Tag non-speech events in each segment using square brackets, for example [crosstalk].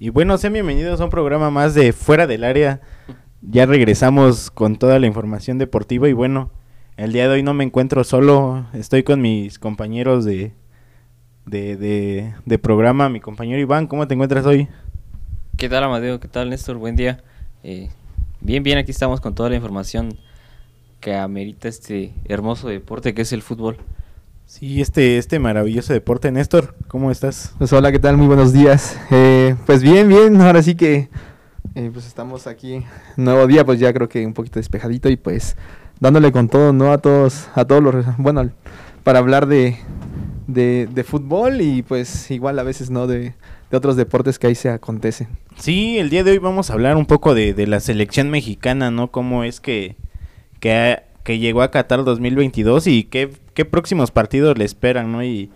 Y bueno, sean bienvenidos a un programa más de Fuera del Área. Ya regresamos con toda la información deportiva y bueno, el día de hoy no me encuentro solo, estoy con mis compañeros de, de, de, programa, mi compañero Iván, ¿cómo te encuentras hoy? ¿Qué tal Amadeo? ¿Qué tal Néstor? Buen día. Eh, bien, bien, aquí estamos con toda la información que amerita este hermoso deporte que es el fútbol. Sí, este, este maravilloso deporte. Néstor, ¿cómo estás? Pues hola, ¿qué tal? Muy buenos días. Eh, pues bien, bien, ahora sí que eh, pues estamos aquí, nuevo día, pues ya creo que un poquito despejadito y pues dándole con todo, ¿no? A todos, a todos los, bueno, para hablar de, de, fútbol y pues igual a veces, ¿no? De, de, otros deportes que ahí se acontecen. Sí, el día de hoy vamos a hablar un poco de, de la selección mexicana, ¿no? Cómo es que, que, que llegó a Qatar 2022 y qué qué próximos partidos le esperan, ¿no? Y,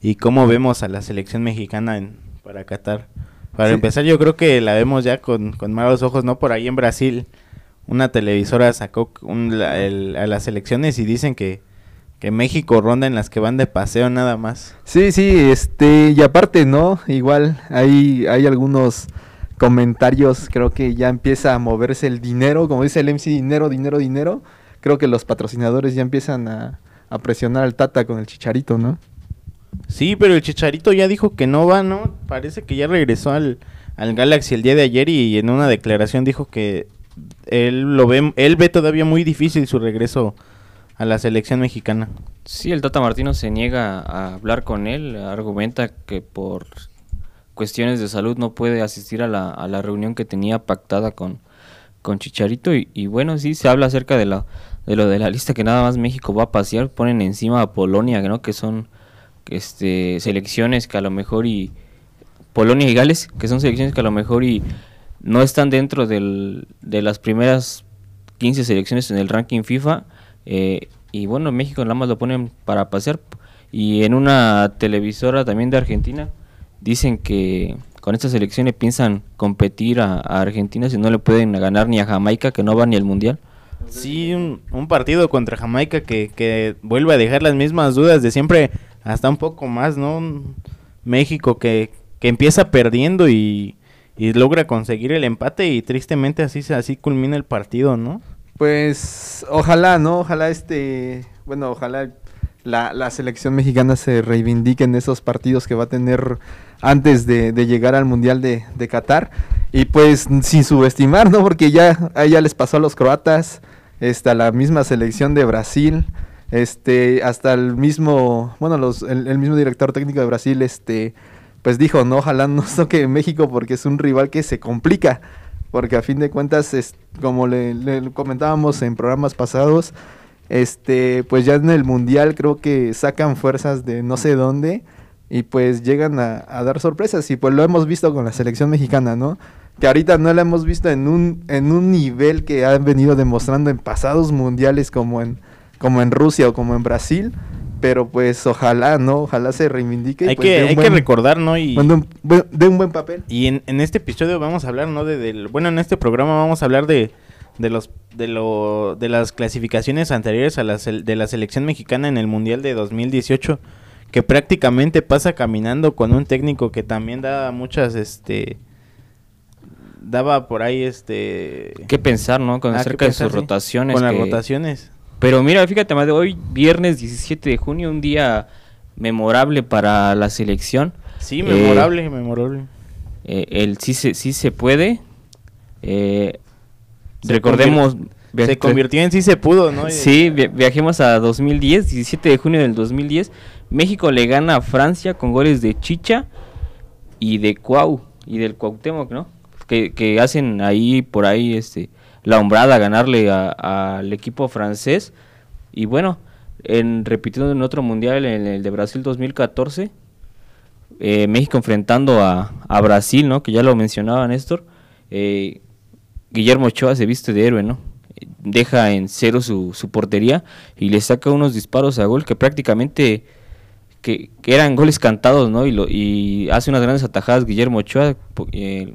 y cómo vemos a la selección mexicana en, para Qatar. Para empezar, yo creo que la vemos ya con, con malos ojos, ¿no? Por ahí en Brasil, una televisora sacó a las elecciones y dicen que, que México ronda en las que van de paseo nada más. Sí, sí, este, y aparte, ¿no? Igual hay, hay algunos comentarios, creo que ya empieza a moverse el dinero, como dice el MC, dinero, dinero, dinero. Creo que los patrocinadores ya empiezan a, a presionar al Tata con el Chicharito, ¿no? Sí, pero el Chicharito ya dijo que no va, ¿no? Parece que ya regresó al, al Galaxy el día de ayer y en una declaración dijo que él lo ve, él ve todavía muy difícil su regreso a la selección mexicana. Sí, el Tata Martino se niega a hablar con él, argumenta que por cuestiones de salud no puede asistir a la, a la reunión que tenía pactada con, con Chicharito y, y bueno, sí se habla acerca de la de lo de la lista que nada más México va a pasear, ponen encima a Polonia, ¿no? Que son este selecciones que a lo mejor y Polonia y Gales, que son selecciones que a lo mejor y no están dentro del, de las primeras 15 selecciones en el ranking FIFA eh, y bueno, México nada más lo ponen para pasear y en una televisora también de Argentina dicen que con esta selecciones piensan competir a, a Argentina si no le pueden ganar ni a Jamaica que no va ni al mundial Sí, un, partido contra Jamaica que, que, vuelve a dejar las mismas dudas de siempre, hasta un poco más, ¿no? México que, que empieza perdiendo y, y, logra conseguir el empate y tristemente así, así culmina el partido, ¿no? Pues ojalá, ¿no? Ojalá este, bueno, ojalá la, la selección mexicana se reivindique en esos partidos que va a tener antes de, de llegar al Mundial de, de, Qatar. Y pues sin subestimar, ¿no? Porque ya, ya les pasó a los croatas, este, la misma selección de Brasil, este, hasta el mismo, bueno, los, el, mismo director técnico de Brasil, este, pues dijo, no, ojalá no [laughs] toque México porque es un rival que se complica, porque a fin de cuentas, como le, comentábamos en programas pasados, este, pues ya en el mundial creo que sacan fuerzas de no sé dónde y pues llegan a dar sorpresas y pues lo hemos visto con la selección mexicana, ¿no? Que ahorita no la hemos visto en un, en un nivel que han venido demostrando en pasados mundiales como en, como en Rusia o como en Brasil. Pero pues ojalá, ¿no? Ojalá se reivindique. Hay, pues, que, hay que recordar, ¿no? Y de un, buen papel. Y en, en, este episodio vamos a hablar, ¿no? De, del, bueno, en este programa vamos a hablar de, de los de lo de las clasificaciones anteriores a la de la selección mexicana en el Mundial de 2018 que prácticamente pasa caminando con un técnico que también da muchas este daba por ahí este... ¿Qué pensar, no? Con ah, acerca de sus rotaciones. Con las rotaciones. Pero mira, fíjate, más de hoy, viernes 17 de junio, un día memorable para la selección. Sí, memorable, eh, memorable. Eh, el sí se, sí se puede. Eh, recordemos... se convirtió en sí se pudo, ¿no? [laughs] Sí, viajemos a 2010, 17 de junio del 2010. México le gana a Francia con goles de Chicha y de Cuau y del Cuauhtémoc, ¿no? Que, hacen ahí por ahí este la hombrada ganarle al equipo francés. Y bueno en repitiendo en otro mundial en el de Brasil 2014 eh, México enfrentando a, Brasil no que ya lo mencionaba Néstor eh, Guillermo Ochoa se viste de héroe no deja en cero su, su portería y le saca unos disparos a gol que prácticamente que, eran goles cantados, ¿no? Y, lo, y hace unas grandes atajadas Guillermo Ochoa, eh,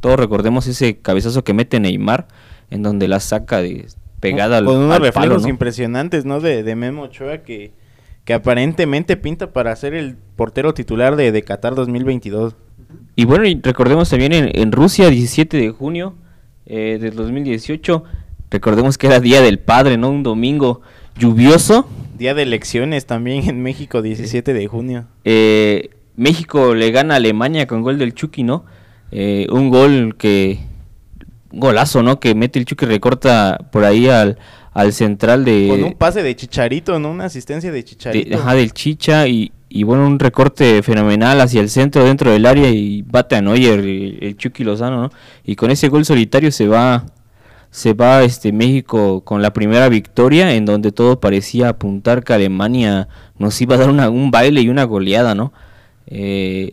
todos recordemos ese cabezazo que mete Neymar, en donde la saca de pegada con, al, unos reflejos impresionantes, ¿no? De, de Memo Ochoa que, que aparentemente pinta para ser el portero titular de, de Qatar 2022. y bueno, y recordemos también en, en Rusia, 17 de junio eh, del 2018, recordemos que era Día del Padre, ¿no? Un domingo lluvioso. Día de elecciones también en México, 17 de junio. Eh, México le gana a Alemania con gol del Chucky, ¿no? Eh, un gol que... Un golazo, ¿no? Que mete el Chucky, recorta por ahí al, al central de... Con un pase de Chicharito, ¿no? Una asistencia de Chicharito. de- ajá, del Chicha y, y bueno, un recorte fenomenal hacia el centro dentro del área y bate a Neuer, el, el Chucky Lozano, ¿no? Y con ese gol solitario se va se va este México con la primera victoria en donde todo parecía apuntar que Alemania nos iba a dar una- un baile y una goleada, ¿no? Eh,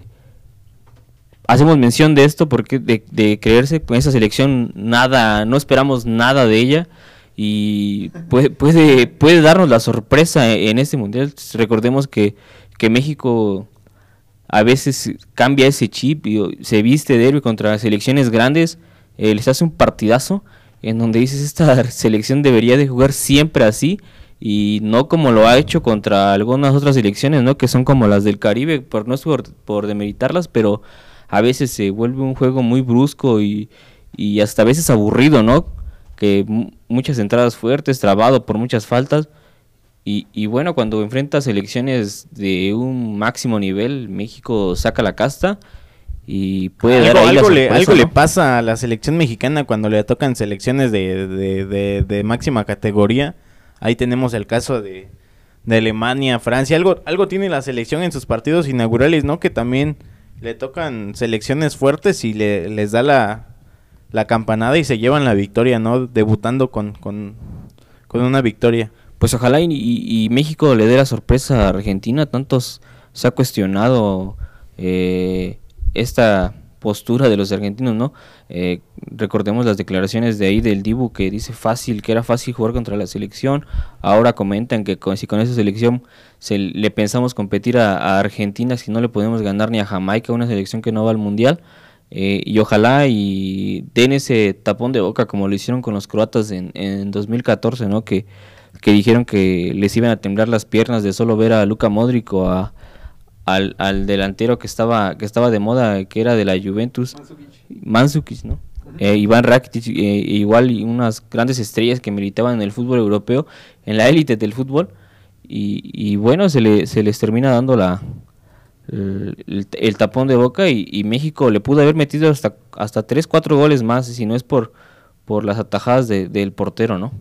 hacemos mención de esto porque de, de creerse con esa selección nada, no esperamos nada de ella y puede, puede, puede darnos la sorpresa en este mundial. Recordemos que, que México a veces cambia ese chip y se viste de héroe contra selecciones grandes, eh, les hace un partidazo en donde dices esta [laughs] selección debería de jugar siempre así y no como lo ha hecho contra algunas otras selecciones, ¿no? Que son como las del Caribe, por no es por, por demeritarlas, pero a veces se vuelve un juego muy brusco y, y hasta a veces aburrido, ¿no? Que mu- muchas entradas fuertes, trabado por muchas faltas. Y, y bueno, cuando enfrenta selecciones de un máximo nivel, México saca la casta y puede dar algo, ahí la algo le, algo le pasa a la selección mexicana cuando le tocan selecciones de, de- de- de máxima categoría. Ahí tenemos el caso de, de Alemania, Francia. Algo, algo tiene la selección en sus partidos inaugurales, ¿no? Que también le tocan selecciones fuertes y le, les da la, la campanada y se llevan la victoria, ¿no? Debutando con, con, con una victoria. Pues ojalá y, y- México le dé la sorpresa a Argentina. Tantos se ha cuestionado eh, esta postura de los argentinos, ¿no? Eh, recordemos las declaraciones de ahí del Dibu que dice fácil, que era fácil jugar contra la selección. Ahora comentan que con, si con esa selección se le pensamos competir a, Argentina, si no le podemos ganar ni a Jamaica, una selección que no va al mundial. Eh, y ojalá y den ese tapón de boca como lo hicieron con los croatas en, en 2014, ¿no? Que, que dijeron que les iban a temblar las piernas de solo ver a Luka Modric o a, al, al delantero que estaba que estaba de moda, que era de la Juventus, Mandzukic, ¿no? Eh, Iván Rakitic, eh, igual y unas grandes estrellas que militaban en el fútbol europeo, en la élite del fútbol, y, y bueno, se, le, se les termina dando la el, el- el tapón de boca y, y México le pudo haber metido hasta, hasta 3, 4 goles más, si no es por, por las atajadas de- del portero, ¿no?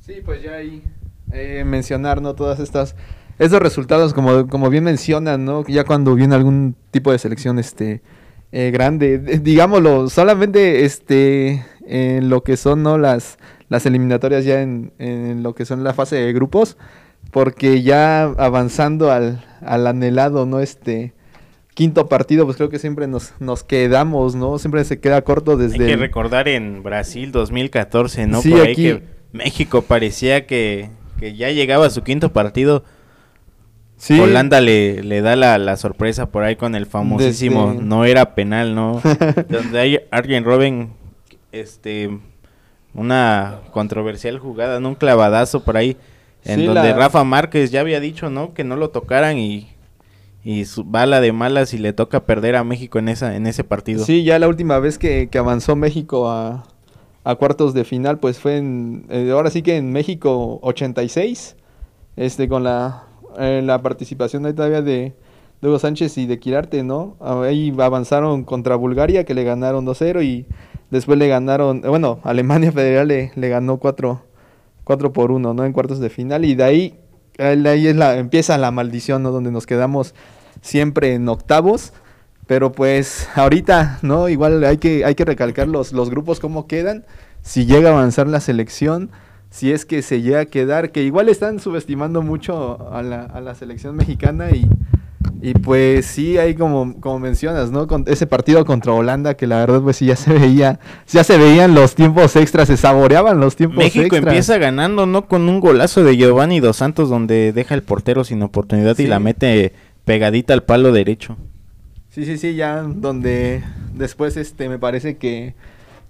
Sí, pues ya ahí eh, mencionar, ¿no? Todas estas, estos resultados, como, como bien mencionan, ¿no? Ya cuando viene algún tipo de selección, este, eh, grande, digámoslo, solamente, este, en lo que son, ¿no? Las, las eliminatorias ya en, en lo que son la fase de grupos, porque ya avanzando al, al anhelado, ¿no? Este quinto partido, pues creo que siempre nos, nos quedamos, ¿no? Siempre se queda corto desde... Hay que recordar en Brasil 2014, ¿no? Sí, Por ahí aquí- que México parecía que, que ya llegaba a su quinto partido. Sí. Holanda le, le da la, la sorpresa por ahí con el famosísimo Desde- no era penal, ¿no? [laughs] Donde hay Arjen Robben, este, una controversial jugada, ¿no? Un clavadazo por ahí, en Sí, donde la- Rafa Márquez ya había dicho, ¿no? Que no lo tocaran y, y su bala de malas y le toca perder a México en esa en ese partido. Sí, ya la última vez que, que avanzó México a, a cuartos de final, pues fue en, eh, ahora sí que en México 86, este, con la, eh, la participación ahí todavía de, de Hugo Sánchez y de Quirarte, ¿no? Ahí avanzaron contra Bulgaria, que le ganaron 2-0 y después le ganaron, bueno, Alemania Federal le, le ganó 4, 4 por 1, ¿no? En cuartos de final y de ahí, ahí es la, empieza la maldición, ¿no? Donde nos quedamos siempre en octavos. Pero pues ahorita, ¿no? Igual hay que, hay que recalcar los, los grupos cómo quedan. Si llega a avanzar la selección, si es que se llega a quedar, que igual están subestimando mucho a la, a la selección mexicana y, y pues sí, hay como, como mencionas, ¿no? Con ese partido contra Holanda que la verdad pues sí ya se veía, ya se veían los tiempos extras, se saboreaban los tiempos México extras. empieza ganando, ¿no? Con un golazo de Giovanni Dos Santos donde deja el portero sin oportunidad y la mete pegadita al palo derecho. Sí, sí, sí, ya donde después este me parece que,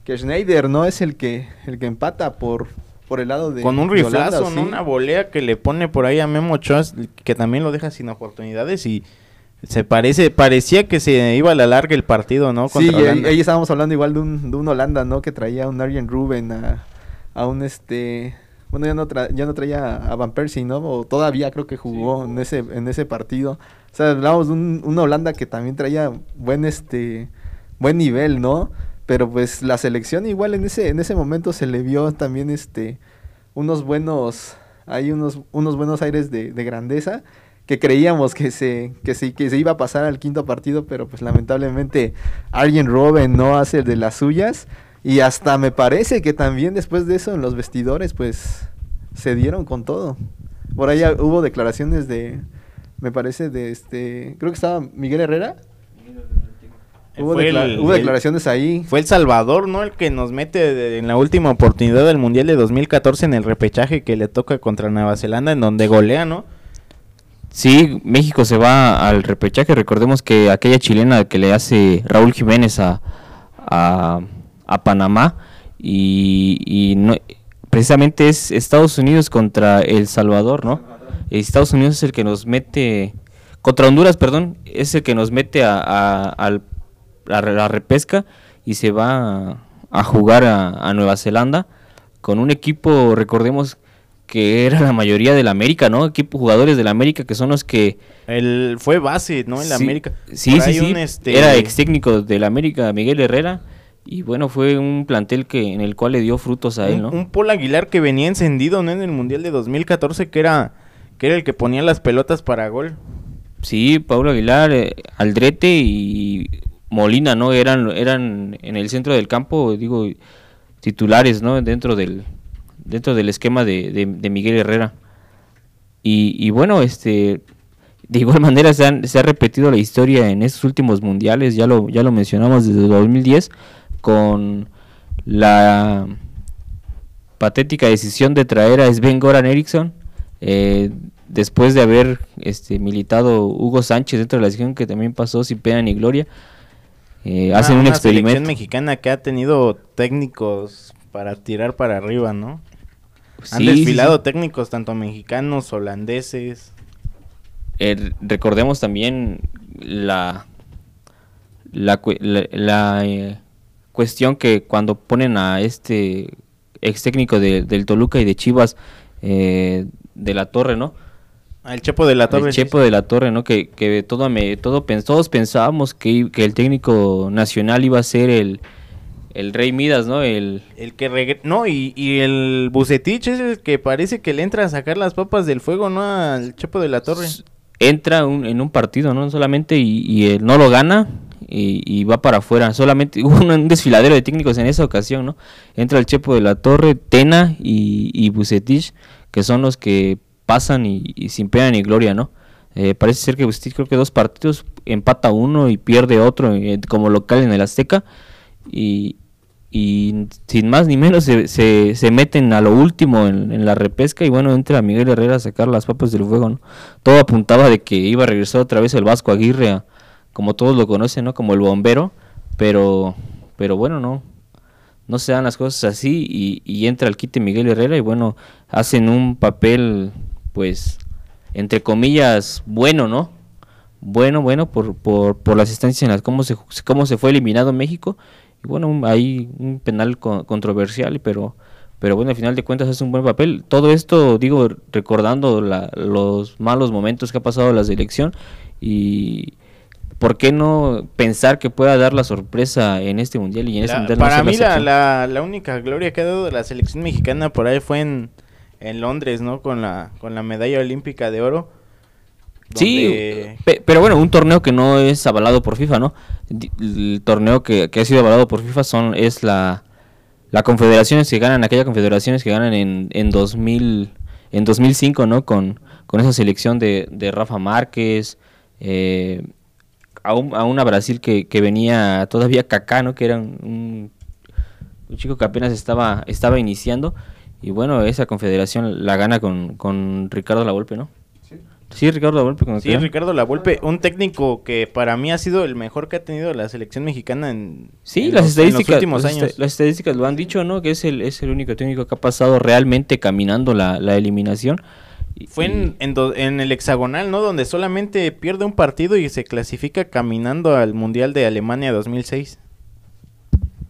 que Schneider no es el que el que empata por por el lado de Con un riflazo, ¿no? sí. Una volea que le pone por ahí a Memo Ochoa, que también lo deja sin oportunidades y se parece, parecía que se iba a la larga el partido, ¿no? Sí, Contra ahí, Holanda. ahí estábamos hablando igual de un, de un Holanda, ¿no? Que traía a un Arjen Ruben, a, a un este... Bueno, ya no, tra- ya no traía a Van Persie, ¿no? O todavía creo que jugó en ese en ese partido. O sea, hablábamos de un, una Holanda que también traía buen este buen nivel, ¿no? Pero pues la selección igual en ese en ese momento se le vio también este unos buenos hay unos unos buenos aires de, de grandeza que creíamos que se que se que se iba a pasar al quinto partido, pero pues lamentablemente Arjen Robben no hace de las suyas y hasta me parece que también después de eso en los vestidores pues se dieron con todo. Por ahí hubo declaraciones de me parece de este creo que estaba Miguel Herrera. Hubo, Fue decla- el- hubo el- declaraciones ahí. Fue El Salvador, ¿no? El que nos mete de- en la última oportunidad del Mundial de 2014 en el repechaje que le toca contra Nueva Zelanda, en donde golea, ¿no? Sí, México se va al repechaje. Recordemos que aquella chilena que le hace Raúl Jiménez a, a, a Panamá y, y no, precisamente es Estados Unidos contra El Salvador, ¿no? Estados Unidos es el que nos mete contra Honduras, perdón, es el que nos mete a, a- al- la repesca y se va a, a jugar a, a Nueva Zelanda con un equipo, recordemos que era la mayoría del América, ¿no? Equipo jugadores del América que son los que Él fue base, ¿no? En la Sí, América. Sí, sí, sí. este, Era ex técnico del América, Miguel Herrera. Y bueno, fue un plantel que en el cual le dio frutos a él, ¿no? un Paul Aguilar que venía encendido, ¿no? En el Mundial de 2014, que era, que era el que ponía las pelotas para gol. Sí, Paulo Aguilar, eh, Aldrete y Molina, ¿no? Eran, eran en el centro del campo, digo, titulares, ¿no? Dentro del, dentro del esquema de, de- Miguel Herrera. Y, bueno, este, de igual [laughs] manera se, han- ha repetido la historia en estos últimos mundiales, ya lo, ya lo mencionamos desde 2010, con la patética decisión de traer a Sven Goran Eriksson, eh, después de haber este, militado Hugo Sánchez dentro de la selección, que también pasó sin pena ni gloria. Eh, hacen Una- un una selección experimento. mexicana que ha tenido técnicos para tirar para arriba, ¿no? Han Sí, sí, desfilado sí. técnicos tanto mexicanos, holandeses. Eh, recordemos también la la- la, eh, cuestión que cuando ponen a este ex técnico de- del Toluca y de Chivas eh, de la Torre, ¿no? Al Chepo de la Torre. el Chepo de la Torre, ¿no? Que, que todo me, todo pens- todos pensábamos que, que el técnico nacional iba a ser el, el Rey Midas, ¿no? El, El que regre- No, y, y el Bucetich es el que parece que le entra a sacar las papas del fuego, ¿no? Al Chepo de la Torre. entra un- en un partido, ¿no? Solamente y, y él no lo gana y, y va para afuera. Solamente [laughs] hubo un, un desfiladero de técnicos en esa ocasión, ¿no? Entra el Chepo de la Torre, Tena y, y Bucetich, que son los que pasan y, sin pena ni gloria, ¿no? Eh, parece ser que Bucetich creo que dos partidos empata uno y pierde otro eh, como local en el Azteca y, sin más ni menos se, se, meten a lo último en, la repesca y bueno, entra Miguel Herrera a sacar las papas del fuego, ¿no? Todo apuntaba de que iba a regresar otra vez el Vasco Aguirre, como todos lo conocen, ¿no? Como el bombero, pero, pero bueno, no, no se dan las cosas así y, y entra el quite Miguel Herrera y bueno, hacen un papel, pues, entre comillas, bueno, ¿no? Bueno, bueno, por, por, por las instancias en las cómo se, cómo se fue eliminado México. Y bueno, hay un penal co- controversial, pero, pero bueno, al final de cuentas es un buen papel. Todo esto, digo, recordando la- los malos momentos que ha pasado la selección y por qué no pensar que pueda dar la sorpresa en este mundial y en este La- mundial no para mí la, la, la única gloria que ha dado la selección mexicana por ahí fue en, en Londres, ¿no? Con la, con la medalla olímpica de oro. Sí, donde- pero bueno, un torneo que no es avalado por FIFA, ¿no? El torneo que, que ha sido avalado por FIFA son es la, la confederaciones que ganan, aquellas confederaciones que ganan en, en 2000, en 2005, ¿no? Con, con esa selección de, de Rafa Márquez, eh, a, un- a una Brasil que, que venía todavía Kaká, ¿no? Que era un- un chico que apenas estaba, estaba iniciando. Y bueno, esa confederación la gana con, con Ricardo Lavolpe, ¿no? Sí, Ricardo Lavolpe. Sí, Ricardo Lavolpe, un técnico que para mí ha sido el mejor que ha tenido la selección mexicana en, Sí, en las los- en los estadísticas, últimos las, años. esta- las estadísticas lo han dicho, ¿no? Que es el, es el único técnico que ha pasado realmente caminando la, la eliminación. Fue en, en, do- en el hexagonal, ¿no? Donde solamente pierde un partido y se clasifica caminando al Mundial de Alemania 2006.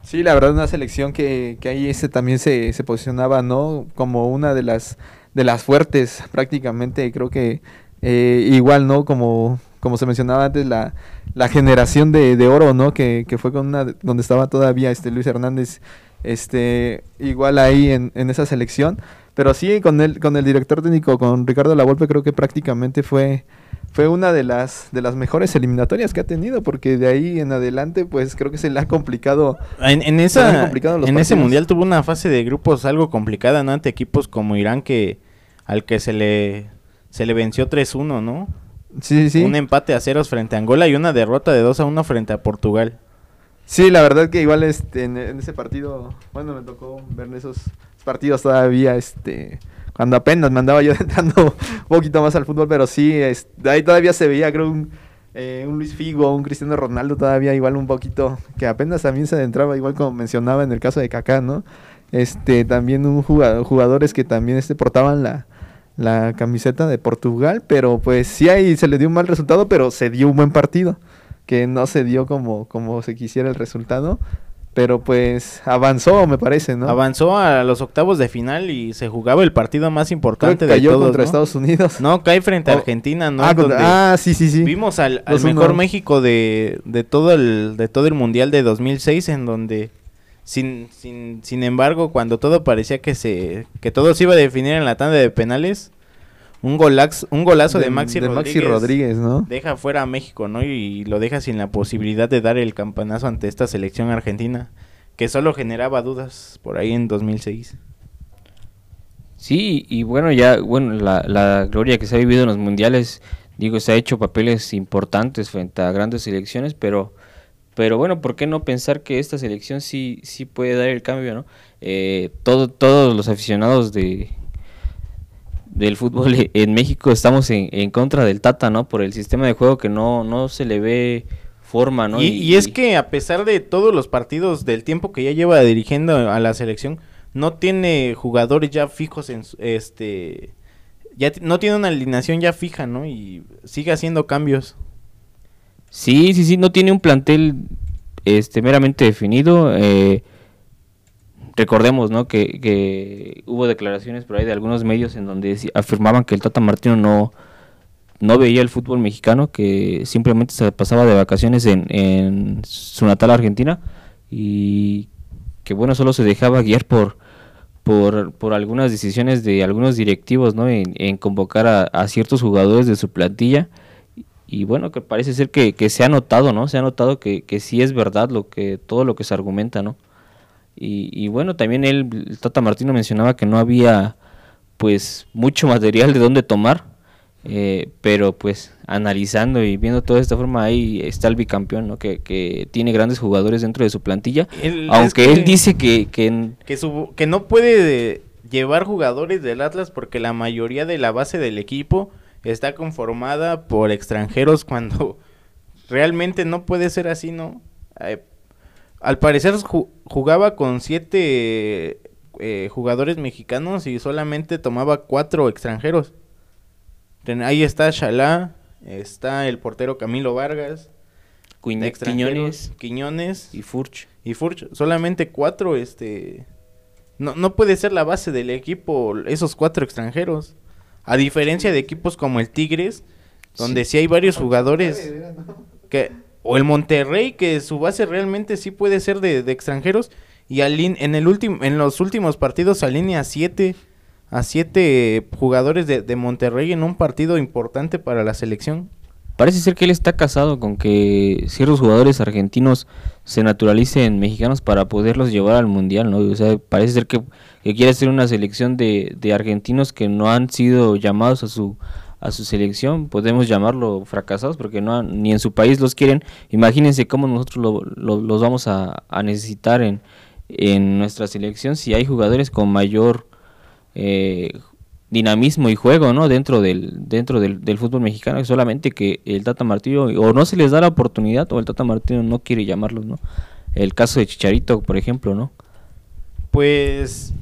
Sí, la verdad, una selección que, que ahí ese también se, se posicionaba, ¿no? Como una de las de las fuertes, prácticamente. Creo que eh, igual, ¿no? Como, como se mencionaba antes, la, la generación de, de oro, ¿no? Que, que fue con una de- donde estaba todavía este Luis Hernández, este, igual ahí en, en esa selección. Pero sí, con el, con el director técnico, con Ricardo Lavolpe, creo que prácticamente fue, fue una de las, de las mejores eliminatorias que ha tenido, porque de ahí en adelante, pues creo que se le ha complicado En, esa, complicado ese mundial tuvo una fase de grupos algo complicada, ¿no? Ante equipos como Irán que al que se le se le venció 3-1, ¿no? Sí, sí. Un empate a ceros frente a Angola y una derrota de 2-1 frente a Portugal. Sí, la verdad que igual este, en, en ese partido, bueno, me tocó ver esos partidos todavía, este, cuando apenas me andaba yo [laughs] entrando un poquito más al fútbol, pero sí, este, ahí todavía se veía, creo, un, eh, un Luis Figo, un Cristiano Ronaldo todavía igual un poquito, que apenas también se adentraba, igual como mencionaba en el caso de Kaká, ¿no? Este, también un jugador, jugadores que también este, portaban la, la camiseta de Portugal, pero pues sí ahí se le dio un mal resultado, pero se dio un buen partido, que no se dio como, como se quisiera el resultado, pero pues avanzó, me parece, ¿no? Avanzó a los octavos de final y se jugaba el partido más Creo importante que de cayó todos, contra ¿no? Estados Unidos. No, cae frente a Oh. Argentina, ¿no? ah, contra- ah, sí, sí, sí. Vimos al, al 2-1. mejor México de, de todo el de todo el mundial de 2006 en donde sin, sin, sin embargo cuando todo parecía que se que todo se iba a definir en la tanda de penales un golax, un golazo de, Maxi, Rodríguez Rodríguez, ¿no? deja fuera a México no y lo deja sin la posibilidad de dar el campanazo ante esta selección argentina que solo generaba dudas por ahí en 2006 Sí, y bueno, ya, bueno, la, la gloria que se ha vivido en los mundiales, digo, se ha hecho papeles importantes frente a grandes selecciones, pero, pero bueno, ¿por qué no pensar que esta selección sí, sí puede dar el cambio, ¿no? Eh, todo, todos los aficionados de del fútbol [laughs] en México estamos en, en contra del Tata, ¿no? Por el sistema de juego que no, no se le ve forma, ¿no? Y, y es que a pesar de todos los partidos del tiempo que ya lleva dirigiendo a la selección, no tiene jugadores ya fijos en este ya no tiene una alineación ya fija, ¿no? Y sigue haciendo cambios. Sí, sí, sí, no tiene un plantel este meramente definido. eh, recordemos, ¿no? Que, hubo declaraciones por ahí de algunos medios en donde afirmaban que el Tata Martino no, no veía el fútbol mexicano, que simplemente se pasaba de vacaciones en, en su natal Argentina y que bueno, solo se dejaba guiar por, por, por algunas decisiones de algunos directivos, ¿no? En, convocar a, a ciertos jugadores de su plantilla y bueno, que parece ser que, que se ha notado, ¿no? Se ha notado que, que sí es verdad lo que todo lo que se argumenta, ¿no? Y, y bueno, también él, el Tata Martino mencionaba que no había pues mucho material de dónde tomar, eh, pero pues analizando y viendo toda esta forma ahí está el bicampeón, ¿no? Que, que tiene grandes jugadores dentro de su plantilla, Él- aunque es él dice que, que que su- que no puede llevar jugadores del Atlas porque la mayoría de la base del equipo está conformada por extranjeros cuando [laughs] realmente no puede ser así, ¿no? Eh, al parecer ju- jugaba con siete eh, jugadores mexicanos y solamente tomaba cuatro extranjeros. Ahí está Shalá, está el portero Camilo Vargas, Quiñones Quiñones y Furch. y Furch, solamente cuatro, este... No, no puede ser la base del equipo esos cuatro extranjeros. A diferencia de equipos como el Tigres, donde sí, hay varios jugadores que... O el Monterrey, que su base realmente sí puede ser de, extranjeros. Y en, el en los últimos partidos alinea a siete, a siete jugadores de, de Monterrey en un partido importante para la selección. Parece ser que él está casado con que ciertos jugadores argentinos se naturalicen mexicanos para poderlos llevar al mundial, ¿no? O sea, parece ser que, que quiere hacer una selección de, de argentinos que no han sido llamados a su a su selección, podemos llamarlo fracasados porque no ni en su país los quieren. Imagínense cómo nosotros lo- lo- los vamos a, a necesitar en, en nuestra selección si hay jugadores con mayor eh, dinamismo y juego no dentro del dentro del, del fútbol mexicano solamente que el Tata Martino o no se les da la oportunidad o el Tata Martino no quiere llamarlos no el caso de Chicharito por ejemplo no Pues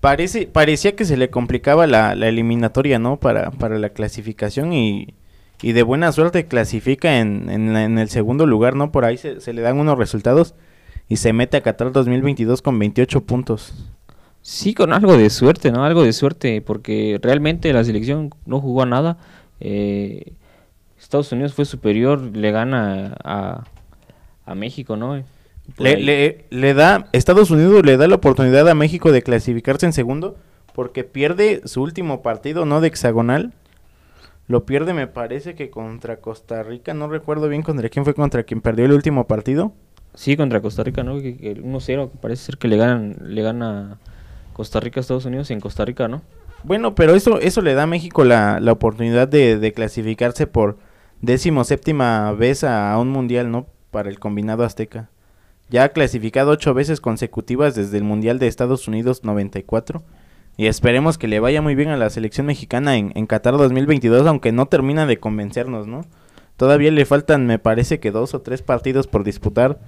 Parece, parecía que se le complicaba la, la eliminatoria, ¿no? Para, para la clasificación y, y de buena suerte clasifica en, en, en el segundo lugar, ¿no? Por ahí se, se le dan unos resultados y se mete a Qatar 2022 con 28 puntos. Sí, con algo de suerte, ¿no? Algo de suerte, porque realmente la selección no jugó a nada. Eh, Estados Unidos fue superior, le gana a, a México, ¿no? Le, le, le da, Estados Unidos le da la oportunidad a México de clasificarse en segundo porque pierde su último partido, ¿no? De hexagonal. Lo pierde, me parece que contra Costa Rica, no recuerdo bien contra quién fue contra quien perdió el último partido. Sí, contra Costa Rica, ¿no? Que, que el 1-0, parece ser que le ganan, le gana Costa Rica a Estados Unidos en Costa Rica, ¿no? Bueno, pero eso, eso le da a México la, la oportunidad de, de clasificarse por décimo séptima vez a, a un mundial, ¿no? Para el combinado azteca. Ya ha clasificado ocho veces consecutivas desde el Mundial de Estados Unidos 94. Y esperemos que le vaya muy bien a la selección mexicana en, en Qatar 2022, aunque no termina de convencernos, ¿no? Todavía le faltan, me parece que dos o tres partidos por disputar.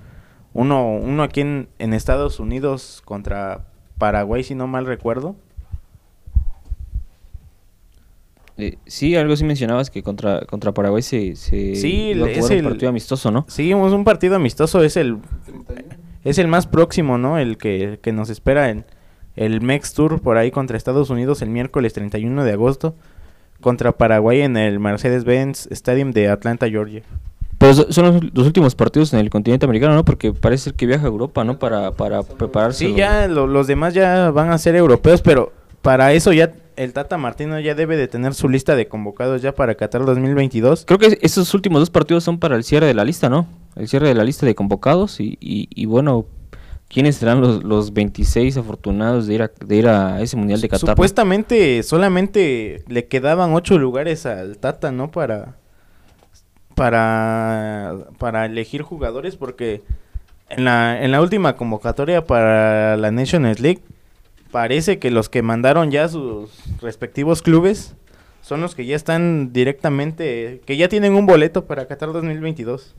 Uno, uno aquí en, en Estados Unidos contra Paraguay, si no mal recuerdo. Eh, sí, algo sí mencionabas que contra, contra Paraguay se, se Sí, iba a es un el- partido amistoso, ¿no? Sí, es un partido amistoso, es el es el más próximo, ¿no? El que, que nos espera en el Mex Tour por ahí contra Estados Unidos el miércoles 31 de agosto contra Paraguay en el Mercedes-Benz Stadium de Atlanta, Georgia. Pero so- son los, los últimos partidos en el continente americano, ¿no? Porque parece ser que viaja a Europa, ¿no? Para, para prepararse. Sí, ya lo- los demás ya van a ser europeos, pero para eso ya el Tata Martino ya debe de tener su lista de convocados ya para Qatar 2022. Creo que esos últimos dos partidos son para el cierre de la lista, ¿no? El cierre de la lista de convocados y, y, y bueno, ¿quiénes serán los, los 26 afortunados de ir a, de ir a ese Mundial de Qatar? Supuestamente solamente le quedaban ocho lugares al Tata, ¿no? Para para para elegir jugadores porque en la en la última convocatoria para la Nations League parece que los que mandaron ya sus respectivos clubes son los que ya están directamente que ya tienen un boleto para Qatar 2022.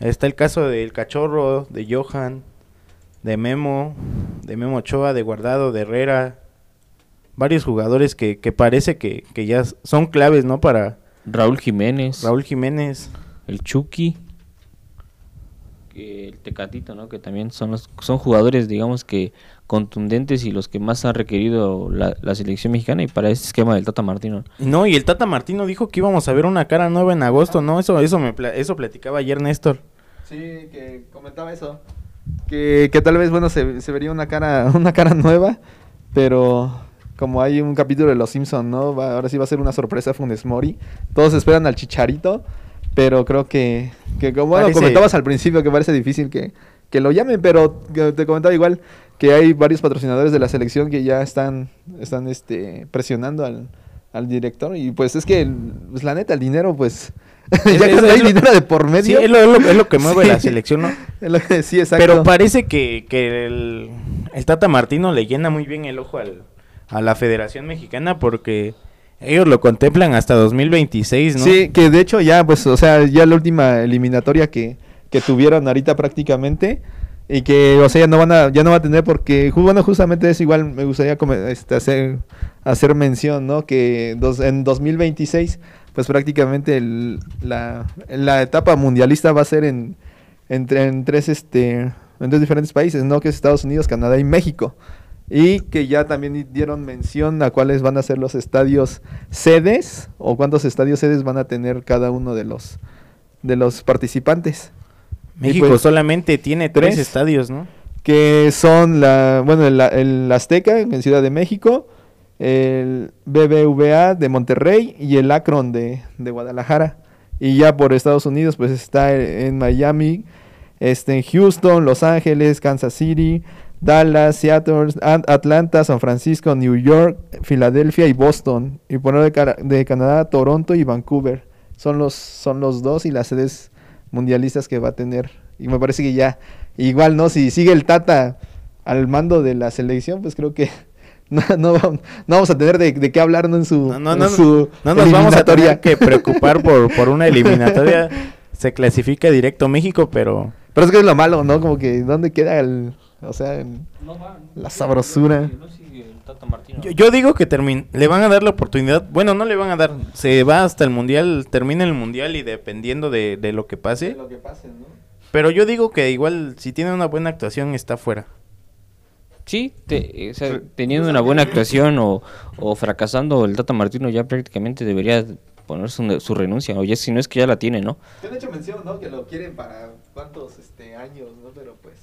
Está el caso del Cachorro, de Johan, de Memo, de Memo Ochoa, de Guardado, de Herrera, varios jugadores que, que parece que, que ya son claves, ¿no? Para Raúl Jiménez, Raúl Jiménez. el Chucky, el Tecatito, ¿no? Que también son los, son jugadores, digamos que contundentes y los que más ha requerido la, la selección mexicana y para ese esquema del Tata Martino. No, y el Tata Martino dijo que íbamos a ver una cara nueva en agosto, ¿no? Eso eso me pla- eso platicaba ayer Néstor. Sí, que comentaba eso. Que, que tal vez, bueno, se, se vería una cara, [laughs] una cara nueva, pero como hay un capítulo de Los Simpson, ¿no? Va- ahora sí va a ser una sorpresa Funes Mori. Todos esperan al Chicharito, pero creo que, que como bueno, Parece- comentabas al principio que parece difícil que, que lo llamen, pero que te comentaba igual que hay varios patrocinadores de la selección que ya están, están este, presionando al, al director y pues es que, pues, la neta, el dinero, pues... Es- [laughs] ya es- cuando hay es lo- dinero de por Sí, medio... es lo, es lo- es lo que mueve Sí. la selección, ¿no? [laughs] Que- sí, exacto. Pero parece que, que el, el Tata Martino le llena muy bien el ojo al, a la Federación Mexicana porque ellos lo contemplan hasta 2026, ¿no? Sí, que de hecho ya, pues, o sea, ya la última eliminatoria que, que tuvieron ahorita prácticamente y que, o sea, ya no van a, ya no va a tener porque, bueno, justamente es igual, me gustaría este, hacer, hacer mención, ¿no? Que dos, en 2026, pues prácticamente el- la, la etapa mundialista va a ser en, entre, en tres, este, en tres diferentes países, ¿no? Que es Estados Unidos, Canadá y México. Y que ya también dieron mención a cuáles van a ser los estadios sedes o cuántos estadios sedes van a tener cada uno de los de los participantes. México pues, solamente tiene tres, tres. estadios, ¿no? que son la bueno el, el Azteca en Ciudad de México, el BBVA de Monterrey y el Akron de, de Guadalajara. Y ya por Estados Unidos pues está en Miami, este en Houston, Los Ángeles, Kansas City, Dallas, Seattle, An- Atlanta, San Francisco, New York, Filadelfia y Boston. Y por de, de Canadá, Toronto y Vancouver. Son los, son los dos y las sedes mundialistas que va a tener. Y me parece que ya, igual, ¿no? Si sigue el Tata al mando de la selección, pues creo que [laughs] no, no, va- no vamos a tener de, de qué hablar ¿no? en su, No, no, en no, su no nos vamos a eliminatoria. tener que preocupar por, por una [laughs] eliminatoria. Se clasifica directo México, pero Pero es que es lo malo, ¿no? Como que ¿dónde queda el, O sea, la sabrosura. Yo, yo digo que termin le van a dar la oportunidad. Bueno, no le van a dar. Se va hasta el mundial, termina el mundial y dependiendo de, de lo que pase. lo que pase, ¿no? Pero yo digo que igual si tiene una buena actuación está fuera. Sí, te- o sea, teniendo una buena actuación o, o fracasando, el Tata Martino ya prácticamente debería poner su, su renuncia, o ya si no es que ya la tiene, ¿no? Te han hecho mención, ¿no? Que lo quieren para cuántos este, años, ¿no? Pero pues...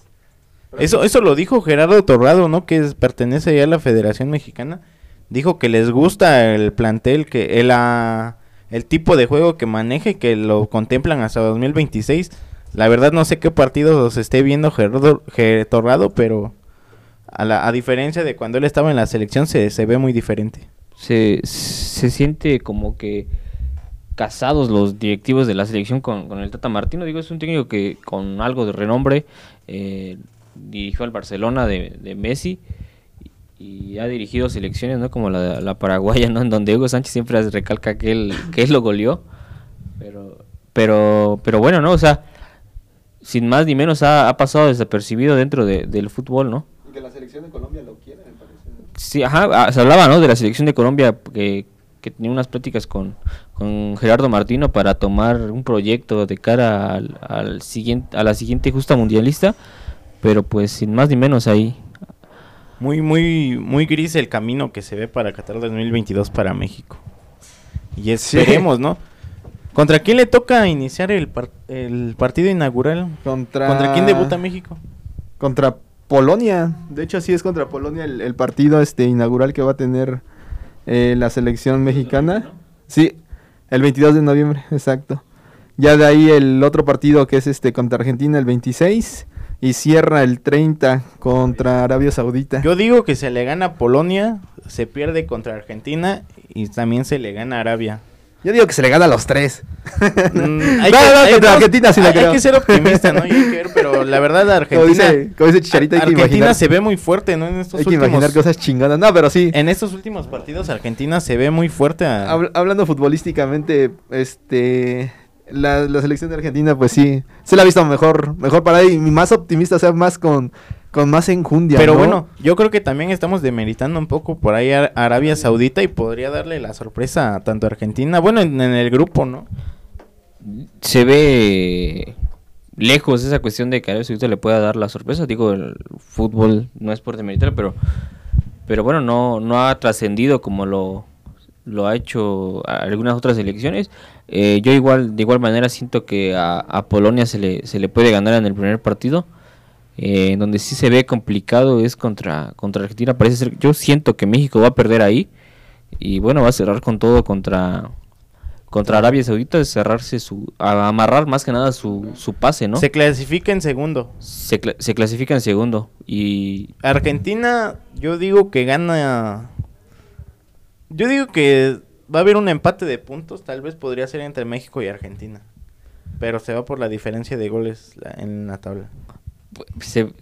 Eso, eso lo dijo Gerardo Torrado, ¿no? Que es- pertenece ya a la Federación Mexicana. Dijo que les gusta el plantel, que el, ah, el tipo de juego que maneje, que lo contemplan hasta 2026. La verdad no sé qué partidos esté viendo Gerardo Ge- Torrado, pero a, la, a diferencia de cuando él estaba en la selección se, se ve muy diferente. Se, se siente como que casados los directivos de la selección con, con el Tata Martino. Digo, es un técnico que con algo de renombre eh, dirigió al Barcelona de, de Messi y ha dirigido selecciones, ¿no? Como la, la paraguaya, ¿no? En donde Hugo Sánchez siempre recalca que él, que él lo goleó. Pero, pero, pero bueno, ¿no? O sea, sin más ni menos ha, ha pasado desapercibido dentro de- del fútbol, ¿no? Que la selección de Colombia lo quiere, me parece. Sí, ajá, ah, se hablaba, ¿no? De la selección de Colombia que, que tenía unas pláticas con, con Gerardo Martino para tomar un proyecto de cara al, al siguiente, a la siguiente justa mundialista, pero pues sin más ni menos ahí. Muy, muy, muy gris el camino que se ve para Qatar 2022 para México. Y esperemos, ¿no? ¿Contra quién le toca iniciar el, par- el partido inaugural? Contra... ¿Contra quién debuta México? Contra Polonia. De hecho, sí es contra Polonia el, el partido este inaugural que va a tener eh, la selección mexicana. Sí, el 22 de noviembre, exacto. Ya de ahí el otro partido que es este contra Argentina el 26 y cierra el 30 contra Arabia Saudita. Yo digo que se le gana a Polonia, se pierde contra Argentina y también se le gana a Arabia. Yo digo que se le gana a los tres. [laughs] Mm, [laughs] No, no, hay- contra no, Argentina sí le hay, hay creo. que ser optimista, ¿no? Y hay que ver, pero la verdad Como Argentina, dice, como dice Chicharito, hay que Argentina imaginar, se ve muy fuerte, ¿no? En estos hay que imaginar cosas chingonas. No, pero sí. en estos últimos partidos Argentina se ve muy fuerte. a- Habl- hablando futbolísticamente, este la, la selección de Argentina, pues sí, se la ha visto mejor, mejor para ahí, y más optimista, o sea, más con, con más enjundia. Pero ¿no? bueno, yo creo que también estamos demeritando un poco por ahí a Arabia Saudita y podría darle la sorpresa a tanto a Argentina, bueno, en, en el grupo, ¿no? Se ve lejos esa cuestión de que a Arabia Saudita le pueda dar la sorpresa. Digo, el fútbol no es por demeritar, pero, pero bueno, no, no ha trascendido como lo, lo ha hecho a algunas otras selecciones. Eh, yo igual, de igual manera siento que a, a Polonia se le, se le puede ganar en el primer partido. Eh, en donde sí se ve complicado es contra, contra Argentina. Parece ser, yo siento que México va a perder ahí. Y bueno, va a cerrar con todo contra, contra Arabia Saudita, cerrarse su, a amarrar más que nada su, su pase, ¿no? Se Se, clasifica en segundo. cla- se clasifica en segundo. Y Argentina, yo digo que gana. Yo digo que va a haber un empate de puntos, tal vez podría ser entre México y Argentina. Pero se va por la diferencia de goles la- en la tabla. se,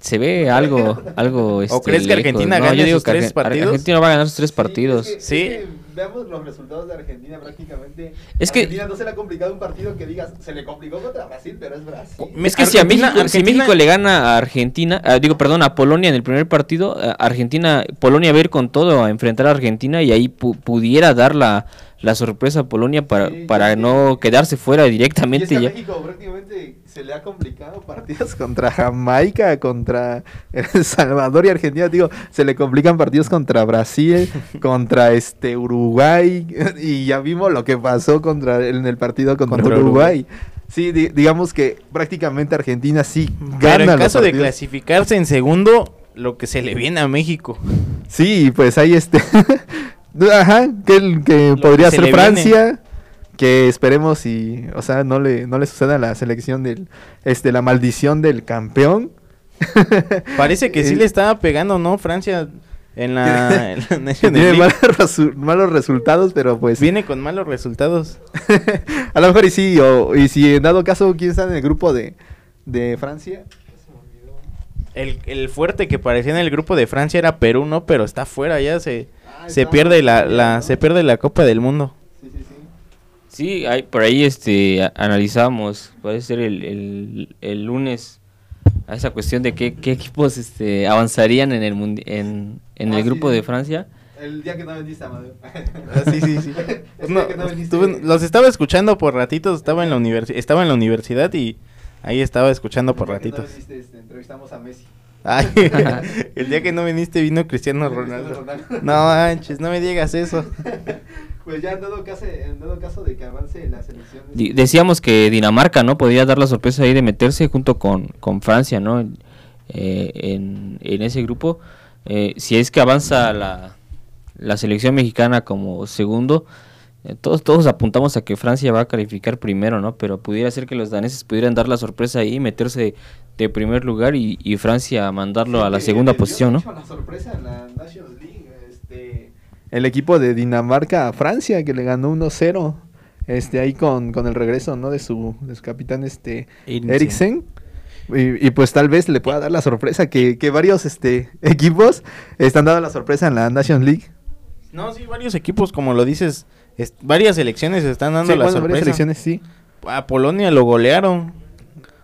se ve algo, algo [laughs] este, crees que lejos. Argentina No, gane yo digo sus que tres partidos? Argentina va a ganar sus tres partidos. Sí. Veamos los resultados de Argentina prácticamente. Es que- Argentina no se le ha complicado un partido que digas, se le complicó contra Brasil, pero es Brasil. Es que si a Argentina- México, si Argentina- México le gana a Argentina, ah, digo, perdón, a Polonia en el primer partido, ah, Argentina, Polonia va a ir con todo a enfrentar a Argentina y ahí pu- pudiera dar la, la sorpresa a Polonia para, Sí, para sí, sí. no quedarse fuera Y es directamente que a ya. México prácticamente se le ha complicado partidos [laughs] contra Jamaica, contra El Salvador y Argentina, digo, se le complican partidos contra Brasil, [laughs] contra este Uruguay [laughs] y ya vimos lo que pasó contra en el partido contra, Contra Uruguay. Sí, di- digamos que prácticamente Argentina sí Pero gana en los caso de clasificarse en segundo, lo que se le viene a México. Sí, pues ahí este. Ajá, que, que podría que se ser Francia. Que esperemos y, o sea, no le, no le suceda a la selección del, este, la maldición del campeón. [laughs] Parece que sí Eh, le estaba pegando, ¿no? Francia en la, [laughs] en la tiene malos, resu- malos resultados, pero pues Viene con malos resultados. [laughs] a lo mejor y sí, o, y si en dado caso, ¿quién está en el grupo de, de Francia? El, el fuerte que parecía en el grupo de Francia era Perú, ¿no? Pero está fuera ya, se, se pierde la, la, se pierde la Copa del Mundo. Sí, sí, sí. Sí, hay, por ahí este, analizamos, parece ser el, el, el lunes, a esa cuestión de qué, qué equipos este, avanzarían en el mundi- en, en Ah, el sí, grupo sí. de Francia. El día que no vendiste, Amadeo. Ah, [laughs] sí, sí, sí. [laughs] No, que no los estaba escuchando por ratitos, estaba en la universidad, estaba en la universidad y ahí estaba escuchando por El no ratitos. este, entrevistamos a Messi. Ay, [laughs] el día que no viniste vino Cristiano Ronaldo. No manches, no me digas eso. [laughs] Pues ya en dado caso, en dado caso de que avance la selección. Este, decíamos que Dinamarca, ¿no? Podría dar la sorpresa ahí de meterse junto con, con Francia, ¿no? En, eh, en, en ese grupo. Eh, si es que avanza la, la selección mexicana como segundo, todos, todos apuntamos a que Francia va a calificar primero, ¿no? Pero pudiera ser que los daneses pudieran dar la sorpresa ahí, meterse de primer lugar y, y Francia mandarlo sí, a la que segunda posición, ¿no? la sorpresa en la Nations League, este, el equipo de Dinamarca a Francia que le ganó 1-0 este ahí con, con el regreso no de su, de su capitán este Eriksen. Eriksen y, y, pues tal vez le pueda dar la sorpresa que, que varios este [laughs] equipos están dando la sorpresa en la Nations League No, sí, varios equipos, como lo dices, es- varias selecciones están dando Sí, la bueno, sorpresa. varias selecciones sí A Polonia lo golearon.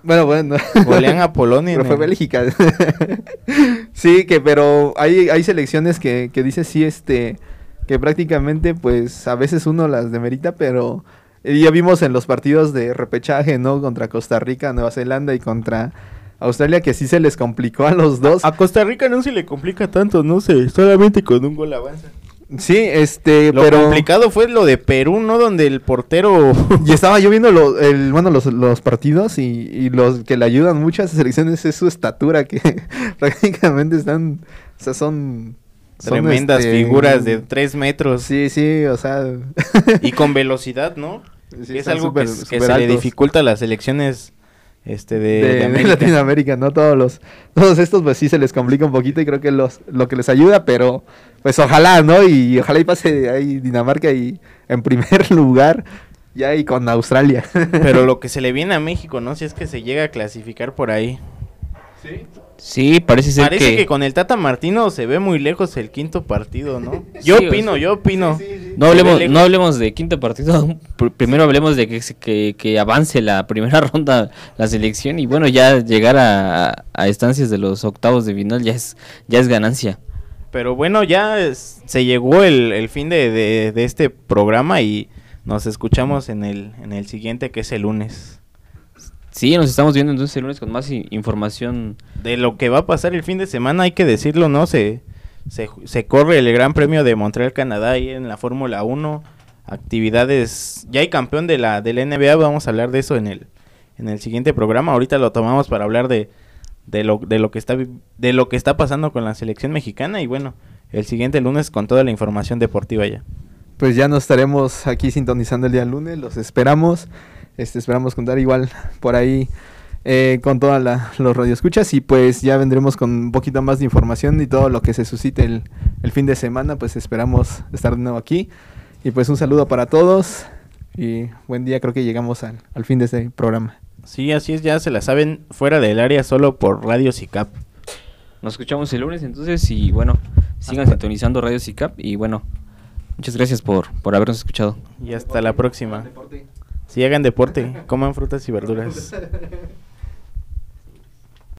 bueno bueno Golean a [laughs] Polonia. Pero fue Bélgica. [laughs] sí, que pero hay, hay selecciones que, que dice sí, este, que prácticamente pues a veces uno las demerita, pero eh, ya vimos en los partidos de repechaje, ¿no? Contra Costa Rica, Nueva Zelanda y contra Australia que sí se les complicó a los dos. A Costa Rica no se le complica tanto, no sé, solamente con un gol avanza. Sí, este, Lo pero complicado fue lo de Perú, ¿no? Donde el portero... [laughs] y estaba yo viendo lo- el, bueno, los, los partidos y, y los que le ayudan mucho a esas selecciones es su estatura, que [laughs] prácticamente están, o sea, son... son, Tremendas este, figuras de 3 metros. Sí, sí, o sea... Y con [laughs] velocidad, ¿no? Sí, es algo que, que se le dificulta a las selecciones este, de, de, de de América. Latinoamérica, ¿no? Todos los, todos estos pues sí se les complica un poquito y creo que los, lo que les ayuda, pero pues ojalá, ¿no? Y ojalá y pase ahí Dinamarca y en primer [laughs] lugar ya y con Australia. Pero [laughs] lo que se le viene a México, ¿no? Si es que se llega a clasificar por ahí. ¿Sí? Sí, parece ser Parece que... que... con el Tata Martino se ve muy lejos el quinto partido, ¿no? [laughs] Yo Sí, o opino, sea, yo opino. Sí, sí, sí. No hablemos, no hablemos de quinto partido, [laughs] pr- primero hablemos de que, se- que, que avance la primera [laughs] ronda la selección y bueno, ya llegar a, a- a estancias de los octavos de final ya es, ya es ganancia. Pero bueno, ya es- se llegó el, el fin de, de- de este programa y nos escuchamos en el, en el siguiente que es el lunes. Sí, nos estamos viendo entonces el lunes con más información. De lo que va a pasar el fin de semana hay que decirlo, ¿no? Se, se, corre el Gran Premio de Montreal, Canadá ahí en la Fórmula 1. Actividades, ya hay campeón de la, de la NBA, vamos a hablar de eso en el, en el siguiente programa. Ahorita lo tomamos para hablar de, de, lo, de, lo que está, de lo que está pasando con la selección mexicana y bueno, el siguiente lunes con toda la información deportiva ya. Pues ya nos estaremos aquí sintonizando el día lunes, los esperamos. Este, esperamos contar igual por ahí eh, con todos los radioescuchas y pues ya vendremos con un poquito más de información y todo lo que se suscite el, el fin de semana, pues esperamos estar de nuevo aquí. Y pues un saludo para todos y buen día, creo que llegamos al, al fin de este programa. Sí, así es, ya se la saben fuera del área solo por Radio CICAP. Nos escuchamos el lunes entonces y bueno, sigan Hasta- sintonizando Radio CICAP y bueno, muchas gracias por, por habernos escuchado. Y hasta la próxima. Si hagan deporte, coman frutas y verduras. [laughs]